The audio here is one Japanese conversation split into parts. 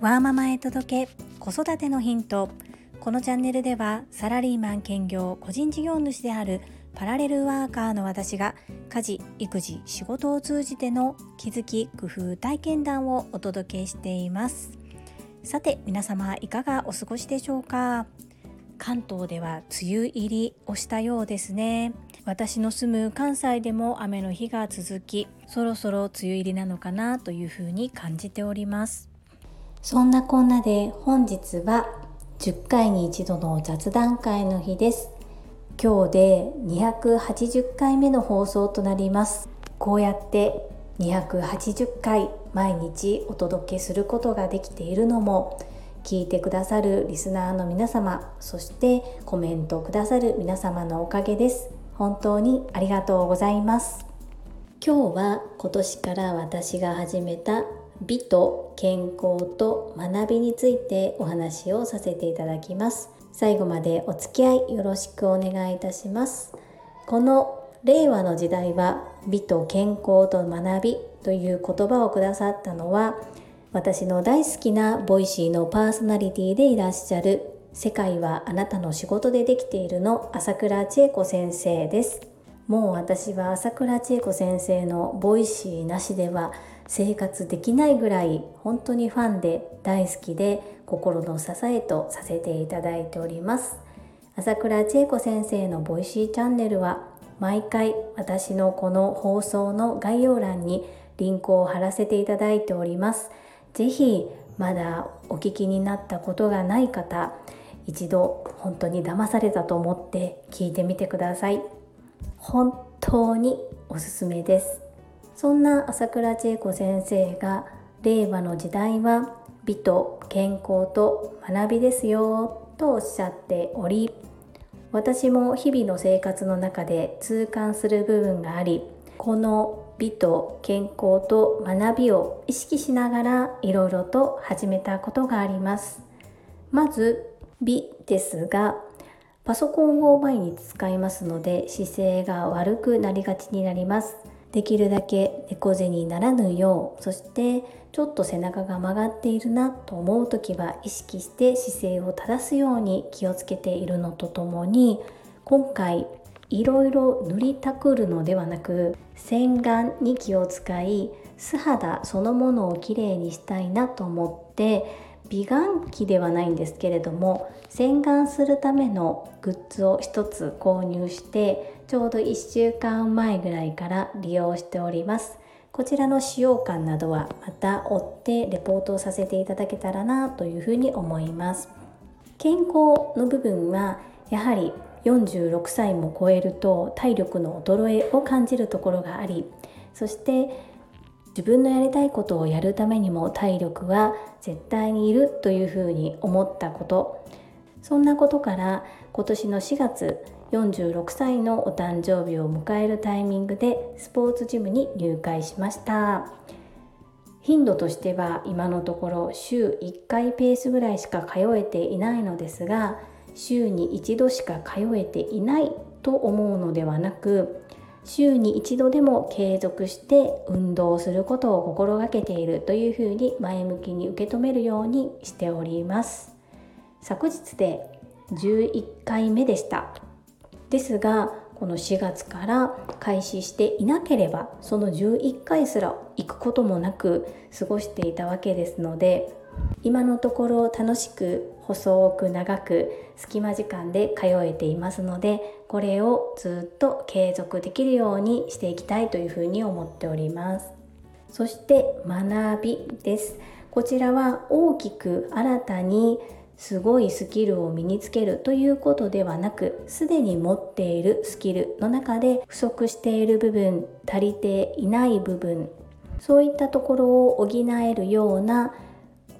ワーママへ届け子育てのヒント。このチャンネルではサラリーマン兼業個人事業主であるパラレルワーカーの私が家事育児仕事を通じての気づき工夫体験談をお届けしています。さて皆様いかがお過ごしでしょうか？関東では梅雨入りをしたようですね。私の住む関西でも雨の日が続きそろそろ梅雨入りなのかなというふうに感じております。そんなこんなで本日は10回に一度の雑談会の日です。今日で280回目の放送となります。こうやって280回毎日お届けすることができているのも聞いてくださるリスナーの皆様そしてコメントくださる皆様のおかげです。本当にありがとうございます。今日は今年から私が始めた美と健康と学びについてお話をさせていただきます。最後までお付き合いよろしくお願いいたします。この令和の時代は美と健康と学びという言葉をくださったのは私の大好きな Voicy のパーソナリティでいらっしゃる世界はあなたの仕事でできているの朝倉千恵子先生です。もう私は朝倉千恵子先生のボイシーなしでは生活できないぐらい本当にファンで大好きで心の支えとさせていただいております。朝倉千恵子先生の Voicy チャンネルは毎回私のこの放送の概要欄にリンクを貼らせていただいております。ぜひまだお聞きになったことがない方一度本当に騙されたと思って聞いてみてください。本当におすすめです。そんな朝倉千恵子先生が令和の時代は美と健康と学びですよとおっしゃっており私も日々の生活の中で痛感する部分がありこの美と健康と学びを意識しながらいろいろと始めたことがあります。まず美ですがパソコンを毎日使いますので姿勢が悪くなりがちになります。できるだけ猫背にならぬようそしてちょっと背中が曲がっているなと思う時は意識して姿勢を正すように気をつけているのとともに今回いろいろ塗りたくるのではなく洗顔に気を使い素肌そのものをきれいにしたいなと思って美顔器ではないんですけれども洗顔するためのグッズを1つ購入してちょうど1週間前ぐらいから利用しております。こちらの使用感などはまた追ってレポートをさせていただけたらなというふうに思います。健康の部分はやはり46歳も超えると体力の衰えを感じるところがありそして自分のやりたいことをやるためにも体力は絶対にいるというふうに思ったこと。そんなことから今年の4月46歳のお誕生日を迎えるタイミングでスポーツジムに入会しました。頻度としては今のところ週1回ペースぐらいしか通えていないのですが週に一度しか通えていないと思うのではなく週に一度でも継続して運動することを心がけているというふうに前向きに受け止めるようにしております。昨日で11回目でした。ですがこの4月から開始していなければその11回すら行くこともなく過ごしていたわけですので今のところ楽しく細く長く隙間時間で通えていますのでこれをずっと継続できるようにしていきたいというふうに思っております。そして学びです。こちらは大きく新たにすごいスキルを身につけるということではなくすでに持っているスキルの中で不足している部分足りていない部分そういったところを補えるような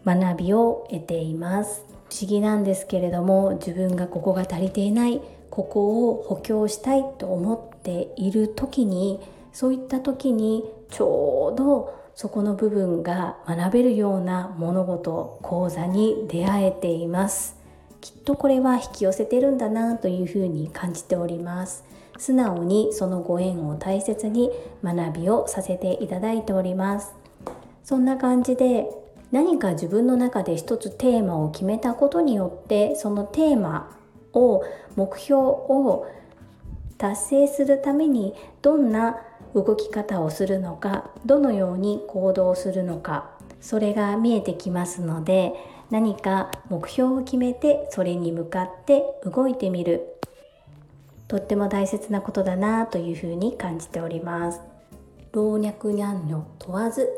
学びを得ています。不思議なんですけれども自分がここが足りていないここを補強したいと思っている時にそういった時にちょうどそこの部分が学べるような物事講座に出会えています。きっとこれは引き寄せてるんだなというふうに感じております。素直にそのご縁を大切に学びをさせていただいております。そんな感じで何か自分の中で一つテーマを決めたことによってそのテーマを目標を達成するためにどんな動き方をするのかどのように行動するのかそれが見えてきますので何か目標を決めてそれに向かって動いてみる。とっても大切なことだなというふうに感じております。老若男女問わず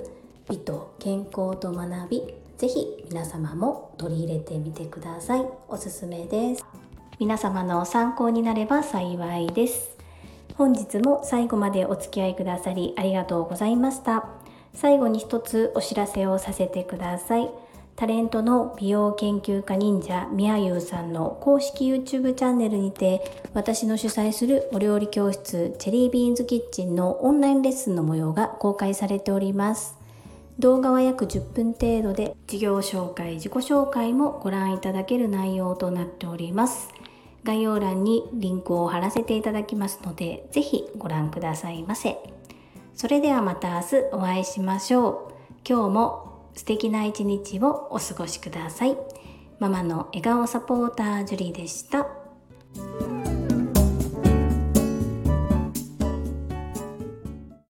美と健康と学びぜひ皆様も取り入れてみてください。おすすめです。皆様の参考になれば幸いです。本日も最後までお付き合いくださりありがとうございました。最後に一つお知らせをさせてください。タレントの美容研究家忍者みやゆうさんの公式 YouTube チャンネルにて私の主催するお料理教室チェリービーンズキッチンのオンラインレッスンの模様が公開されております。動画は約10分程度で事業紹介自己紹介もご覧いただける内容となっております概要欄にリンクを貼らせていただきますのでぜひご覧くださいませそれではまた明日お会いしましょう今日も素敵な一日をお過ごしください。ママの笑顔サポータージュリーでした。